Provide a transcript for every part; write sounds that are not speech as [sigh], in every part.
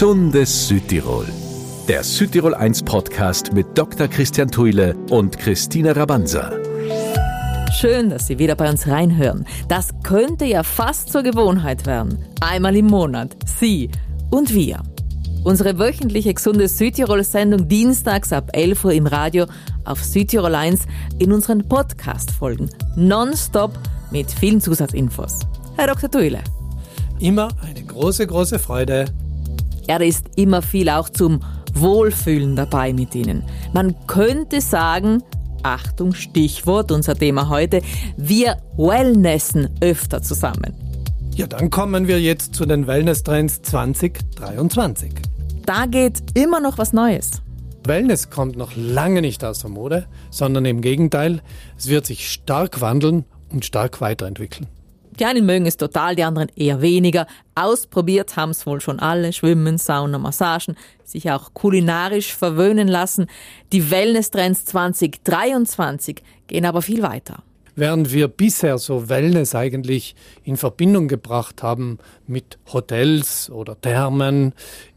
Gesundes Südtirol. Der Südtirol 1 Podcast mit Dr. Christian Thuile und Christina Rabanza. Schön, dass Sie wieder bei uns reinhören. Das könnte ja fast zur Gewohnheit werden. Einmal im Monat. Sie und wir. Unsere wöchentliche Gesunde Südtirol-Sendung dienstags ab 11 Uhr im Radio auf Südtirol 1 in unseren Podcast-Folgen. Nonstop mit vielen Zusatzinfos. Herr Dr. Thuile. Immer eine große, große Freude. Da ist immer viel auch zum Wohlfühlen dabei mit Ihnen. Man könnte sagen, Achtung, Stichwort, unser Thema heute, wir wellnessen öfter zusammen. Ja, dann kommen wir jetzt zu den Wellness-Trends 2023. Da geht immer noch was Neues. Wellness kommt noch lange nicht aus der Mode, sondern im Gegenteil, es wird sich stark wandeln und stark weiterentwickeln. Die einen mögen es total, die anderen eher weniger. Ausprobiert haben es wohl schon alle. Schwimmen, Sauna, Massagen, sich auch kulinarisch verwöhnen lassen. Die Wellness-Trends 2023 gehen aber viel weiter. Während wir bisher so Wellness eigentlich in Verbindung gebracht haben mit Hotels oder Thermen,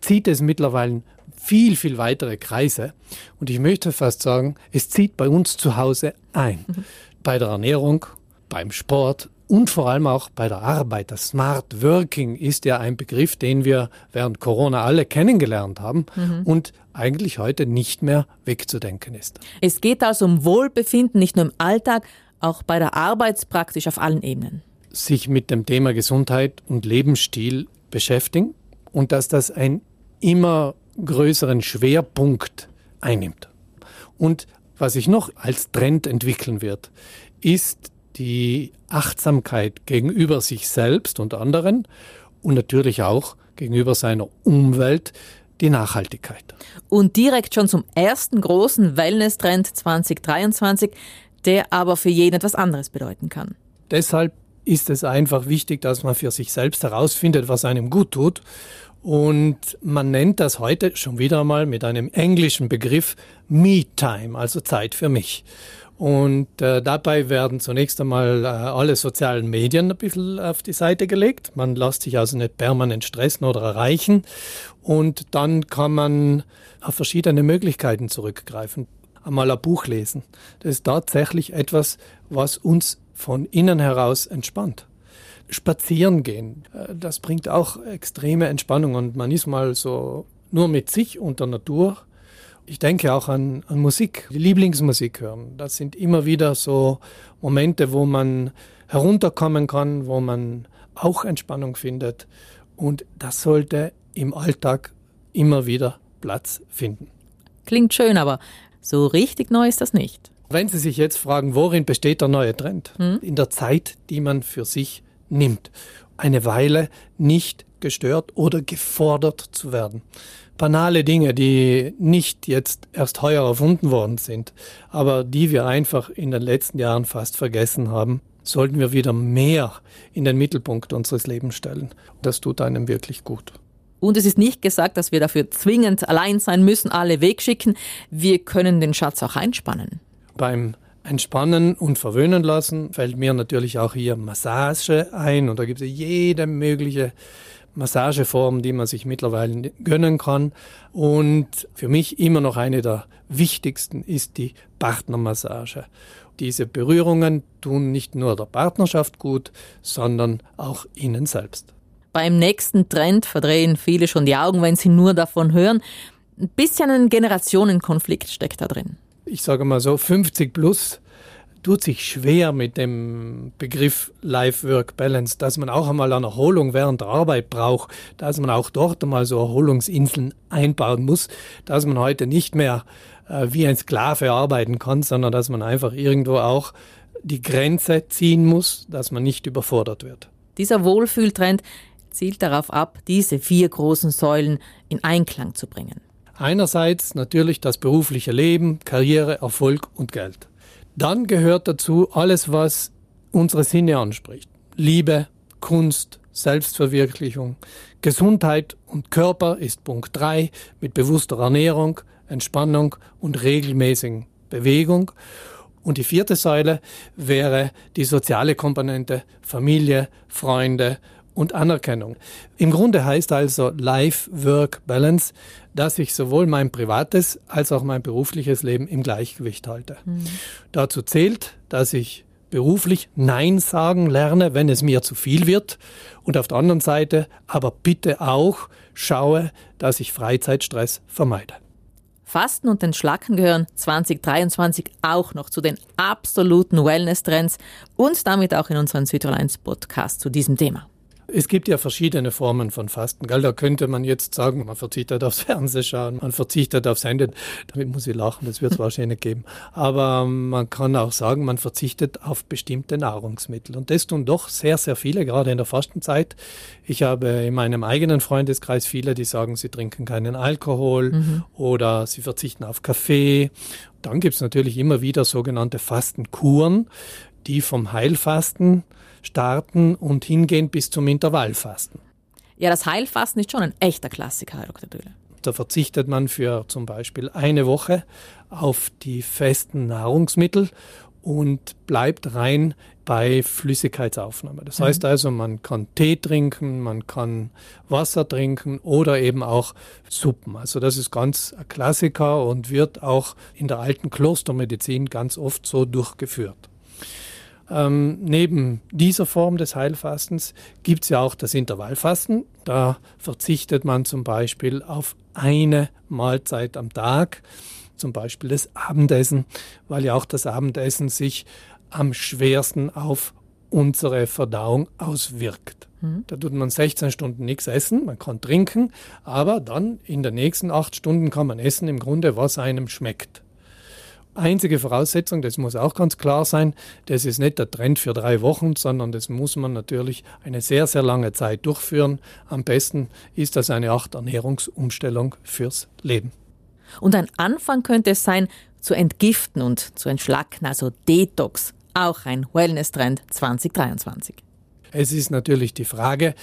zieht es mittlerweile viel, viel weitere Kreise. Und ich möchte fast sagen, es zieht bei uns zu Hause ein. Mhm. Bei der Ernährung, beim Sport, und vor allem auch bei der Arbeit. Das Smart Working ist ja ein Begriff, den wir während Corona alle kennengelernt haben mhm. und eigentlich heute nicht mehr wegzudenken ist. Es geht also um Wohlbefinden, nicht nur im Alltag, auch bei der Arbeit praktisch auf allen Ebenen. Sich mit dem Thema Gesundheit und Lebensstil beschäftigen und dass das einen immer größeren Schwerpunkt einnimmt. Und was sich noch als Trend entwickeln wird, ist die Achtsamkeit gegenüber sich selbst und anderen und natürlich auch gegenüber seiner Umwelt, die Nachhaltigkeit. Und direkt schon zum ersten großen Wellness-Trend 2023, der aber für jeden etwas anderes bedeuten kann. Deshalb ist es einfach wichtig, dass man für sich selbst herausfindet, was einem gut tut. Und man nennt das heute schon wieder einmal mit einem englischen Begriff Me-Time, also Zeit für mich. Und äh, dabei werden zunächst einmal äh, alle sozialen Medien ein bisschen auf die Seite gelegt. Man lässt sich also nicht permanent stressen oder erreichen. Und dann kann man auf verschiedene Möglichkeiten zurückgreifen. Einmal ein Buch lesen. Das ist tatsächlich etwas, was uns von innen heraus entspannt. Spazieren gehen, äh, das bringt auch extreme Entspannung und man ist mal so nur mit sich und der Natur ich denke auch an, an Musik, die Lieblingsmusik hören. Das sind immer wieder so Momente, wo man herunterkommen kann, wo man auch Entspannung findet. Und das sollte im Alltag immer wieder Platz finden. Klingt schön, aber so richtig neu ist das nicht. Wenn Sie sich jetzt fragen, worin besteht der neue Trend? Hm? In der Zeit, die man für sich nimmt. Eine Weile nicht gestört oder gefordert zu werden banale Dinge, die nicht jetzt erst heuer erfunden worden sind, aber die wir einfach in den letzten Jahren fast vergessen haben, sollten wir wieder mehr in den Mittelpunkt unseres Lebens stellen. Das tut einem wirklich gut. Und es ist nicht gesagt, dass wir dafür zwingend allein sein müssen, alle wegschicken. Wir können den Schatz auch einspannen. Beim Entspannen und Verwöhnen lassen fällt mir natürlich auch hier Massage ein und da gibt es jede mögliche Massageform, die man sich mittlerweile gönnen kann. Und für mich immer noch eine der wichtigsten ist die Partnermassage. Diese Berührungen tun nicht nur der Partnerschaft gut, sondern auch ihnen selbst. Beim nächsten Trend verdrehen viele schon die Augen, wenn sie nur davon hören. Ein bisschen ein Generationenkonflikt steckt da drin. Ich sage mal so, 50 plus tut sich schwer mit dem Begriff Life-Work-Balance, dass man auch einmal eine Erholung während der Arbeit braucht, dass man auch dort einmal so Erholungsinseln einbauen muss, dass man heute nicht mehr äh, wie ein Sklave arbeiten kann, sondern dass man einfach irgendwo auch die Grenze ziehen muss, dass man nicht überfordert wird. Dieser Wohlfühltrend zielt darauf ab, diese vier großen Säulen in Einklang zu bringen. Einerseits natürlich das berufliche Leben, Karriere, Erfolg und Geld. Dann gehört dazu alles, was unsere Sinne anspricht. Liebe, Kunst, Selbstverwirklichung. Gesundheit und Körper ist Punkt 3 mit bewusster Ernährung, Entspannung und regelmäßigen Bewegung. Und die vierte Säule wäre die soziale Komponente Familie, Freunde und Anerkennung. Im Grunde heißt also Life-Work-Balance, dass ich sowohl mein privates als auch mein berufliches Leben im Gleichgewicht halte. Mhm. Dazu zählt, dass ich beruflich Nein sagen lerne, wenn es mir zu viel wird. Und auf der anderen Seite aber bitte auch schaue, dass ich Freizeitstress vermeide. Fasten und Entschlacken gehören 2023 auch noch zu den absoluten Wellness-Trends und damit auch in unseren 1 Podcast zu diesem Thema. Es gibt ja verschiedene Formen von Fasten. Gell? Da könnte man jetzt sagen, man verzichtet aufs [laughs] Fernsehschauen, man verzichtet aufs Handy. Damit muss ich lachen, das wird es wahrscheinlich nicht geben. Aber man kann auch sagen, man verzichtet auf bestimmte Nahrungsmittel. Und das tun doch sehr, sehr viele, gerade in der Fastenzeit. Ich habe in meinem eigenen Freundeskreis viele, die sagen, sie trinken keinen Alkohol mhm. oder sie verzichten auf Kaffee. Dann gibt es natürlich immer wieder sogenannte Fastenkuren, die vom Heilfasten starten und hingehen bis zum Intervallfasten. Ja, das Heilfasten ist schon ein echter Klassiker, Herr Dr. Döhle. Da verzichtet man für zum Beispiel eine Woche auf die festen Nahrungsmittel und bleibt rein bei Flüssigkeitsaufnahme. Das mhm. heißt also, man kann Tee trinken, man kann Wasser trinken oder eben auch Suppen. Also das ist ganz ein Klassiker und wird auch in der alten Klostermedizin ganz oft so durchgeführt. Ähm, neben dieser Form des Heilfastens gibt es ja auch das Intervallfasten. Da verzichtet man zum Beispiel auf eine Mahlzeit am Tag, zum Beispiel das Abendessen, weil ja auch das Abendessen sich am schwersten auf unsere Verdauung auswirkt. Mhm. Da tut man 16 Stunden nichts essen, man kann trinken, aber dann in den nächsten acht Stunden kann man essen, im Grunde, was einem schmeckt einzige Voraussetzung, das muss auch ganz klar sein, das ist nicht der Trend für drei Wochen, sondern das muss man natürlich eine sehr, sehr lange Zeit durchführen. Am besten ist das eine Art Ernährungsumstellung fürs Leben. Und ein Anfang könnte es sein, zu entgiften und zu entschlacken, also Detox, auch ein Wellness-Trend 2023. Es ist natürlich die Frage,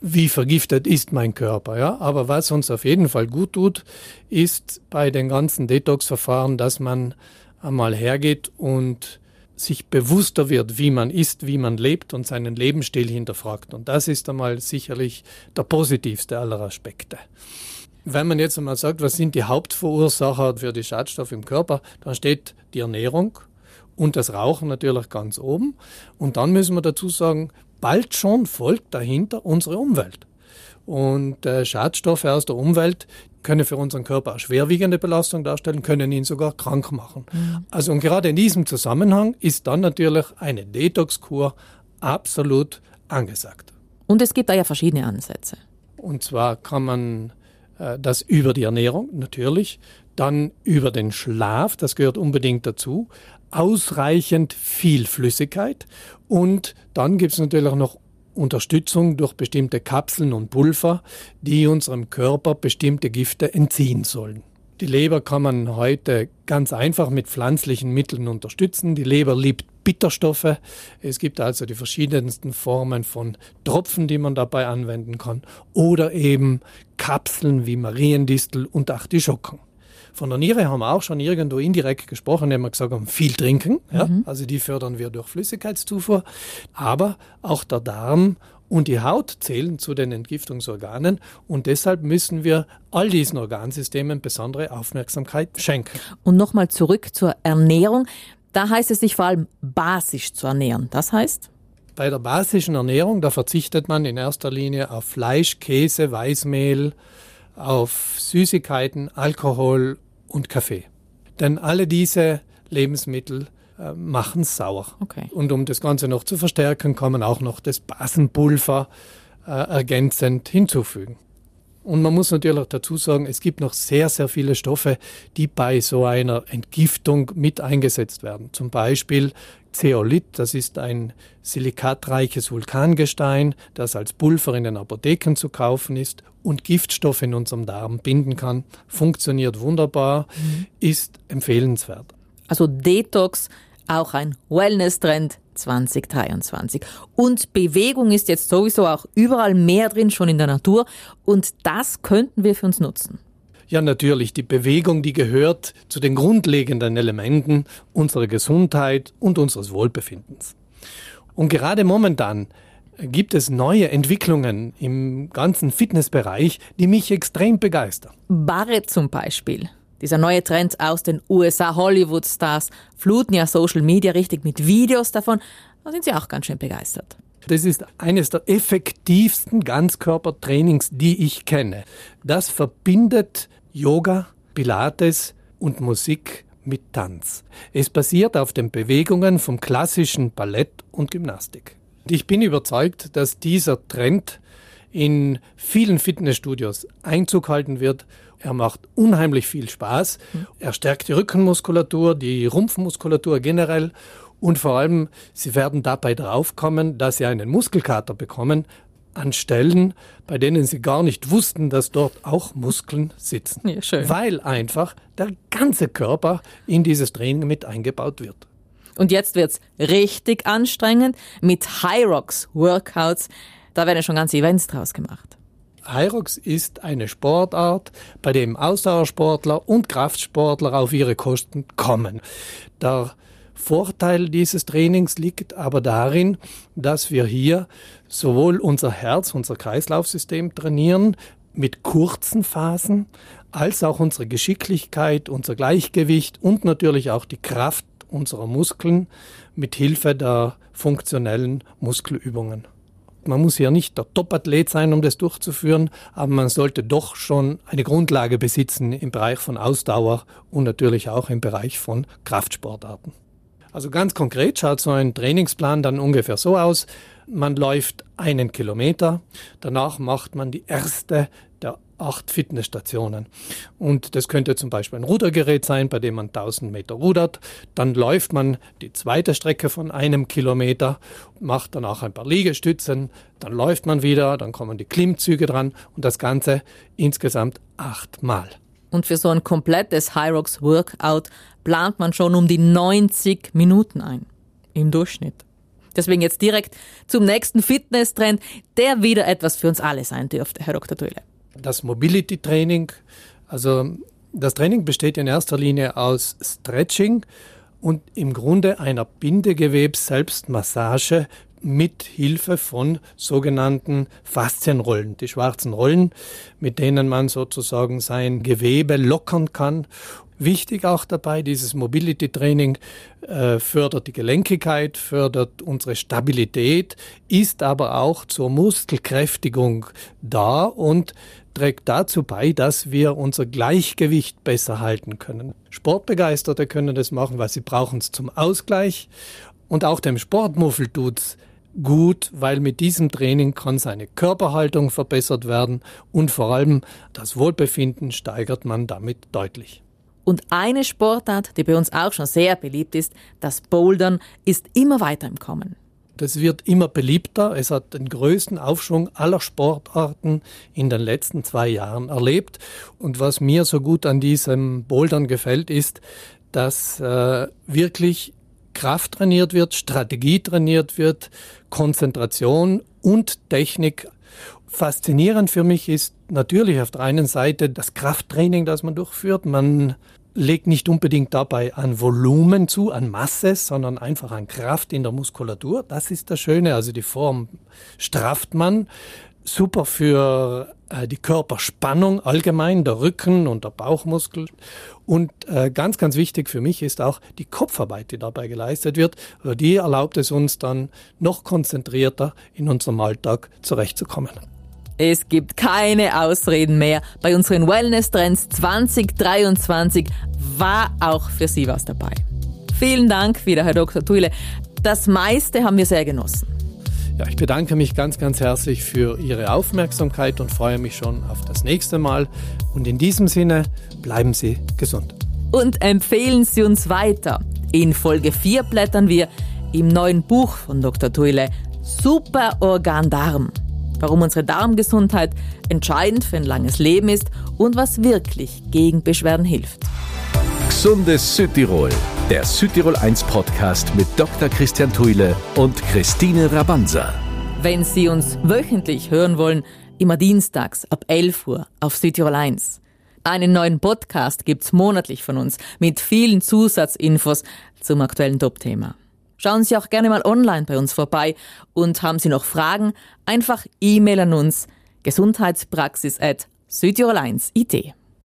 wie vergiftet ist mein Körper. Ja? Aber was uns auf jeden Fall gut tut, ist bei den ganzen Detox-Verfahren, dass man einmal hergeht und sich bewusster wird, wie man ist, wie man lebt und seinen Lebensstil hinterfragt. Und das ist einmal sicherlich der positivste aller Aspekte. Wenn man jetzt einmal sagt, was sind die Hauptverursacher für die Schadstoffe im Körper, dann steht die Ernährung und das Rauchen natürlich ganz oben. Und dann müssen wir dazu sagen, bald schon folgt dahinter unsere Umwelt. Und äh, Schadstoffe aus der Umwelt können für unseren Körper eine schwerwiegende Belastung darstellen, können ihn sogar krank machen. Mhm. Also und gerade in diesem Zusammenhang ist dann natürlich eine Detox-Kur absolut angesagt. Und es gibt da ja verschiedene Ansätze. Und zwar kann man äh, das über die Ernährung natürlich, dann über den Schlaf, das gehört unbedingt dazu, ausreichend viel Flüssigkeit und dann gibt es natürlich noch Unterstützung durch bestimmte Kapseln und Pulver, die unserem Körper bestimmte Gifte entziehen sollen. Die Leber kann man heute ganz einfach mit pflanzlichen Mitteln unterstützen. Die Leber liebt Bitterstoffe. Es gibt also die verschiedensten Formen von Tropfen, die man dabei anwenden kann. Oder eben Kapseln wie Mariendistel und Artischocken. Von der Niere haben wir auch schon irgendwo indirekt gesprochen, indem wir gesagt haben, viel trinken. Ja? Mhm. Also die fördern wir durch Flüssigkeitszufuhr. Aber auch der Darm und die Haut zählen zu den Entgiftungsorganen und deshalb müssen wir all diesen Organsystemen besondere Aufmerksamkeit schenken. Und nochmal zurück zur Ernährung. Da heißt es sich vor allem basisch zu ernähren. Das heißt? Bei der basischen Ernährung, da verzichtet man in erster Linie auf Fleisch, Käse, Weißmehl, auf Süßigkeiten, Alkohol und Kaffee. Denn alle diese Lebensmittel äh, machen sauer. Okay. Und um das Ganze noch zu verstärken, kann man auch noch das Basenpulver äh, ergänzend hinzufügen. Und man muss natürlich dazu sagen, es gibt noch sehr, sehr viele Stoffe, die bei so einer Entgiftung mit eingesetzt werden. Zum Beispiel Zeolit, das ist ein silikatreiches Vulkangestein, das als Pulver in den Apotheken zu kaufen ist und Giftstoffe in unserem Darm binden kann. Funktioniert wunderbar, mhm. ist empfehlenswert. Also Detox, auch ein Wellness-Trend 2023. Und Bewegung ist jetzt sowieso auch überall mehr drin, schon in der Natur. Und das könnten wir für uns nutzen. Ja, natürlich. Die Bewegung, die gehört zu den grundlegenden Elementen unserer Gesundheit und unseres Wohlbefindens. Und gerade momentan gibt es neue Entwicklungen im ganzen Fitnessbereich, die mich extrem begeistern. Barre zum Beispiel. Dieser neue Trend aus den USA, Hollywood-Stars, fluten ja Social Media richtig mit Videos davon. Da sind sie auch ganz schön begeistert. Das ist eines der effektivsten Ganzkörpertrainings, die ich kenne. Das verbindet Yoga, Pilates und Musik mit Tanz. Es basiert auf den Bewegungen vom klassischen Ballett und Gymnastik. Ich bin überzeugt, dass dieser Trend in vielen Fitnessstudios Einzug halten wird. Er macht unheimlich viel Spaß. Er stärkt die Rückenmuskulatur, die Rumpfmuskulatur generell und vor allem, Sie werden dabei draufkommen, dass Sie einen Muskelkater bekommen an Stellen, bei denen Sie gar nicht wussten, dass dort auch Muskeln sitzen. Ja, schön. Weil einfach der ganze Körper in dieses Training mit eingebaut wird. Und jetzt wird's richtig anstrengend mit High Rocks Workouts. Da werden schon ganze Events draus gemacht. Hyrox ist eine Sportart, bei dem Ausdauersportler und Kraftsportler auf ihre Kosten kommen. Der Vorteil dieses Trainings liegt aber darin, dass wir hier sowohl unser Herz, unser Kreislaufsystem trainieren mit kurzen Phasen, als auch unsere Geschicklichkeit, unser Gleichgewicht und natürlich auch die Kraft unserer Muskeln mit Hilfe der funktionellen Muskelübungen. Man muss ja nicht der Topathlet sein, um das durchzuführen, aber man sollte doch schon eine Grundlage besitzen im Bereich von Ausdauer und natürlich auch im Bereich von Kraftsportarten. Also ganz konkret schaut so ein Trainingsplan dann ungefähr so aus. Man läuft einen Kilometer, danach macht man die erste der acht Fitnessstationen. Und das könnte zum Beispiel ein Rudergerät sein, bei dem man 1000 Meter rudert. Dann läuft man die zweite Strecke von einem Kilometer, macht danach ein paar Liegestützen, dann läuft man wieder, dann kommen die Klimmzüge dran und das Ganze insgesamt achtmal. Und für so ein komplettes Rocks Workout plant man schon um die 90 Minuten ein. Im Durchschnitt. Deswegen jetzt direkt zum nächsten Fitness-Trend, der wieder etwas für uns alle sein dürfte, Herr Dr. Töhle. Das Mobility Training, also das Training besteht in erster Linie aus Stretching und im Grunde einer Bindegewebs-Selbstmassage mit Hilfe von sogenannten Faszienrollen, die schwarzen Rollen, mit denen man sozusagen sein Gewebe lockern kann. Wichtig auch dabei, dieses Mobility Training äh, fördert die Gelenkigkeit, fördert unsere Stabilität, ist aber auch zur Muskelkräftigung da und trägt dazu bei, dass wir unser Gleichgewicht besser halten können. Sportbegeisterte können das machen, weil sie brauchen es zum Ausgleich und auch dem Sportmuffel tut's gut, weil mit diesem Training kann seine Körperhaltung verbessert werden und vor allem das Wohlbefinden steigert man damit deutlich. Und eine Sportart, die bei uns auch schon sehr beliebt ist, das Bouldern, ist immer weiter im Kommen. Das wird immer beliebter. Es hat den größten Aufschwung aller Sportarten in den letzten zwei Jahren erlebt. Und was mir so gut an diesem Bouldern gefällt, ist, dass äh, wirklich Kraft trainiert wird, Strategie trainiert wird, Konzentration und Technik. Faszinierend für mich ist natürlich auf der einen Seite das Krafttraining, das man durchführt. Man legt nicht unbedingt dabei an Volumen zu, an Masse, sondern einfach an Kraft in der Muskulatur. Das ist das Schöne. Also die Form strafft man. Super für äh, die Körperspannung allgemein, der Rücken und der Bauchmuskel. Und äh, ganz, ganz wichtig für mich ist auch die Kopfarbeit, die dabei geleistet wird. Also die erlaubt es uns dann noch konzentrierter in unserem Alltag zurechtzukommen. Es gibt keine Ausreden mehr. Bei unseren Wellness-Trends 2023 war auch für Sie was dabei. Vielen Dank wieder, Herr Dr. Thuile. Das meiste haben wir sehr genossen. Ja, ich bedanke mich ganz, ganz herzlich für Ihre Aufmerksamkeit und freue mich schon auf das nächste Mal. Und in diesem Sinne, bleiben Sie gesund. Und empfehlen Sie uns weiter. In Folge 4 blättern wir im neuen Buch von Dr. Tuile Super Organ Darm. Warum unsere Darmgesundheit entscheidend für ein langes Leben ist und was wirklich gegen Beschwerden hilft. Gesundes Südtirol, der Südtirol 1 Podcast mit Dr. Christian Tuile und Christine Rabanza. Wenn Sie uns wöchentlich hören wollen, immer dienstags ab 11 Uhr auf Südtirol 1. Einen neuen Podcast gibt's monatlich von uns mit vielen Zusatzinfos zum aktuellen Top-Thema. Schauen Sie auch gerne mal online bei uns vorbei und haben Sie noch Fragen, einfach E-Mail an uns gesundheitspraxis at südtirol1.it.